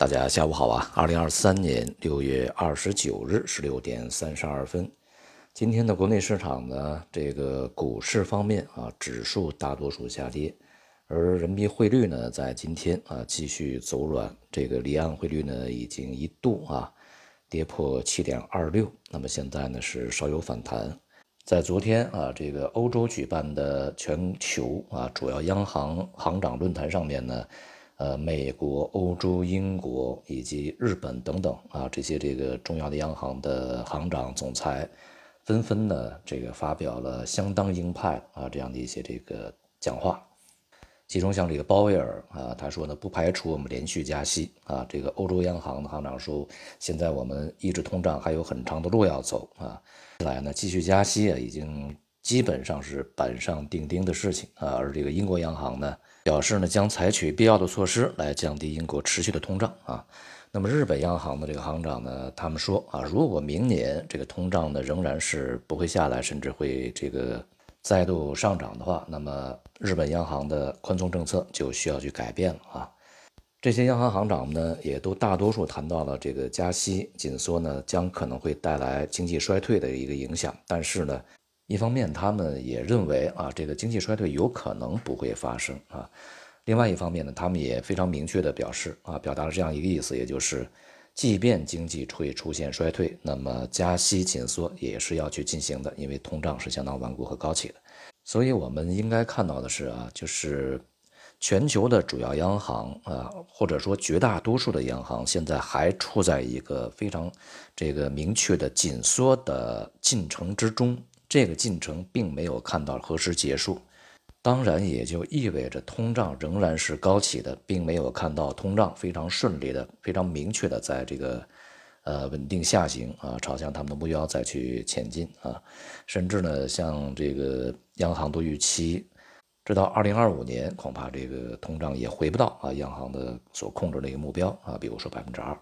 大家下午好啊！二零二三年六月二十九日十六点三十二分，今天的国内市场呢，这个股市方面啊，指数大多数下跌，而人民币汇率呢，在今天啊继续走软，这个离岸汇率呢，已经一度啊跌破七点二六，那么现在呢是稍有反弹。在昨天啊，这个欧洲举办的全球啊主要央行行长论坛上面呢。呃，美国、欧洲、英国以及日本等等啊，这些这个重要的央行的行长、总裁，纷纷呢这个发表了相当鹰派啊这样的一些这个讲话。其中像这个鲍威尔啊，他说呢，不排除我们连续加息啊。这个欧洲央行的行长说，现在我们抑制通胀还有很长的路要走啊。未来呢，继续加息啊，已经基本上是板上钉钉的事情啊。而这个英国央行呢？表示呢将采取必要的措施来降低英国持续的通胀啊。那么日本央行的这个行长呢，他们说啊，如果明年这个通胀呢仍然是不会下来，甚至会这个再度上涨的话，那么日本央行的宽松政策就需要去改变了啊。这些央行行长呢也都大多数谈到了这个加息紧缩呢将可能会带来经济衰退的一个影响，但是呢。一方面，他们也认为啊，这个经济衰退有可能不会发生啊。另外一方面呢，他们也非常明确的表示啊，表达了这样一个意思，也就是，即便经济会出现衰退，那么加息紧缩也是要去进行的，因为通胀是相当顽固和高企的。所以，我们应该看到的是啊，就是全球的主要央行啊，或者说绝大多数的央行，现在还处在一个非常这个明确的紧缩的进程之中。这个进程并没有看到何时结束，当然也就意味着通胀仍然是高企的，并没有看到通胀非常顺利的、非常明确的在这个呃稳定下行啊，朝向他们的目标再去前进啊。甚至呢，像这个央行都预期，直到二零二五年，恐怕这个通胀也回不到啊央行的所控制的一个目标啊，比如说百分之二。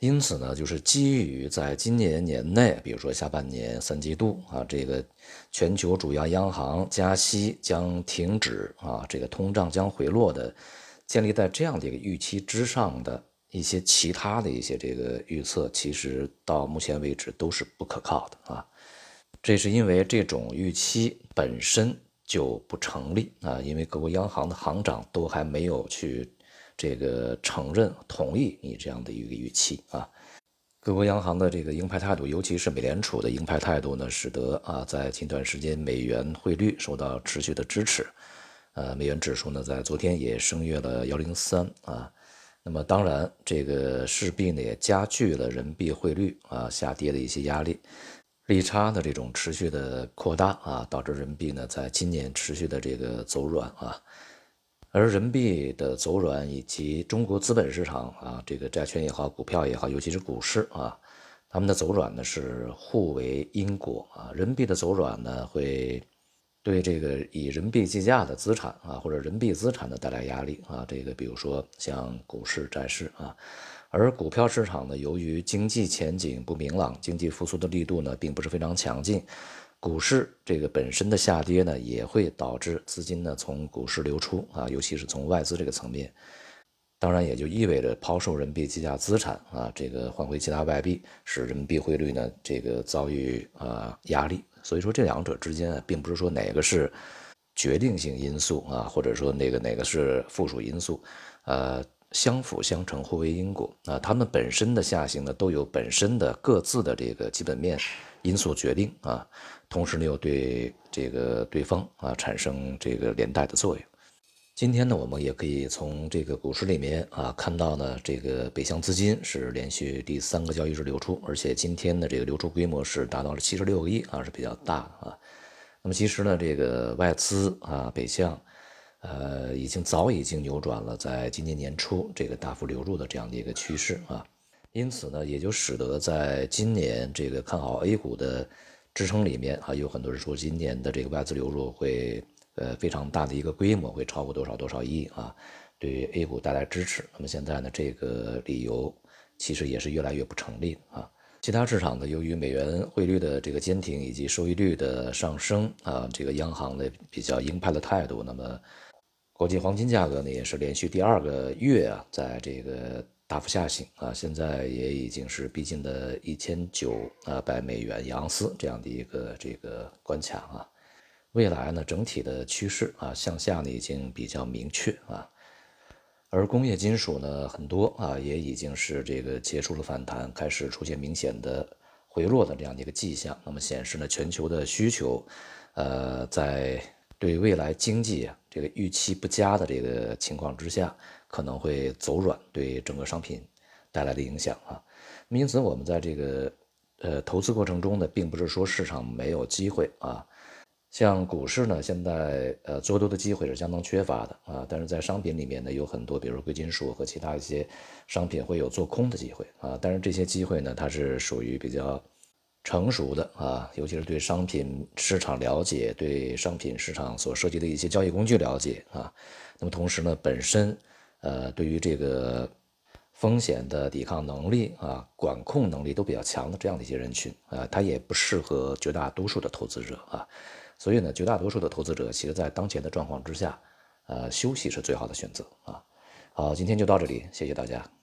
因此呢，就是基于在今年年内，比如说下半年三季度啊，这个全球主要央行加息将停止啊，这个通胀将回落的，建立在这样的一个预期之上的一些其他的一些这个预测，其实到目前为止都是不可靠的啊。这是因为这种预期本身就不成立啊，因为各国央行的行长都还没有去。这个承认同意你这样的一个预期啊，各国央行的这个鹰派态度，尤其是美联储的鹰派态度呢，使得啊在近段时间美元汇率受到持续的支持，呃，美元指数呢在昨天也升越了幺零三啊，那么当然这个势必呢也加剧了人民币汇率啊下跌的一些压力，利差的这种持续的扩大啊，导致人民币呢在今年持续的这个走软啊。而人民币的走软，以及中国资本市场啊，这个债券也好，股票也好，尤其是股市啊，他们的走软呢是互为因果啊。人民币的走软呢，会对这个以人民币计价的资产啊，或者人民币资产呢带来压力啊。这个比如说像股市、债市啊，而股票市场呢，由于经济前景不明朗，经济复苏的力度呢并不是非常强劲。股市这个本身的下跌呢，也会导致资金呢从股市流出啊，尤其是从外资这个层面，当然也就意味着抛售人民币计价资产啊，这个换回其他外币，使人民币汇率呢这个遭遇啊压力。所以说这两者之间啊，并不是说哪个是决定性因素啊，或者说那个哪个是附属因素，呃，相辅相成，互为因果啊，它们本身的下行呢，都有本身的各自的这个基本面。因素决定啊，同时呢又对这个对方啊产生这个连带的作用。今天呢，我们也可以从这个股市里面啊看到呢，这个北向资金是连续第三个交易日流出，而且今天的这个流出规模是达到了七十六个亿啊，是比较大啊。那么其实呢，这个外资啊北向，呃，已经早已经扭转了在今年年初这个大幅流入的这样的一个趋势啊。因此呢，也就使得在今年这个看好 A 股的支撑里面啊，有很多人说今年的这个外资流入会呃非常大的一个规模，会超过多少多少亿啊，对于 A 股带来支持。那么现在呢，这个理由其实也是越来越不成立啊。其他市场呢，由于美元汇率的这个坚挺以及收益率的上升啊，这个央行的比较鹰派的态度，那么国际黄金价格呢，也是连续第二个月啊，在这个。大幅下行啊，现在也已经是逼近了一千九啊百美元盎司这样的一个这个关卡啊。未来呢，整体的趋势啊向下呢已经比较明确啊。而工业金属呢，很多啊也已经是这个结束了反弹，开始出现明显的回落的这样的一个迹象。那么显示呢，全球的需求，呃，在对未来经济啊这个预期不佳的这个情况之下。可能会走软，对整个商品带来的影响啊。因此，我们在这个呃投资过程中呢，并不是说市场没有机会啊。像股市呢，现在呃做多的机会是相当缺乏的啊。但是在商品里面呢，有很多，比如贵金属和其他一些商品会有做空的机会啊。但是这些机会呢，它是属于比较成熟的啊，尤其是对商品市场了解，对商品市场所涉及的一些交易工具了解啊。那么同时呢，本身呃，对于这个风险的抵抗能力啊、管控能力都比较强的这样的一些人群啊，它也不适合绝大多数的投资者啊。所以呢，绝大多数的投资者其实在当前的状况之下，呃，休息是最好的选择啊。好，今天就到这里，谢谢大家。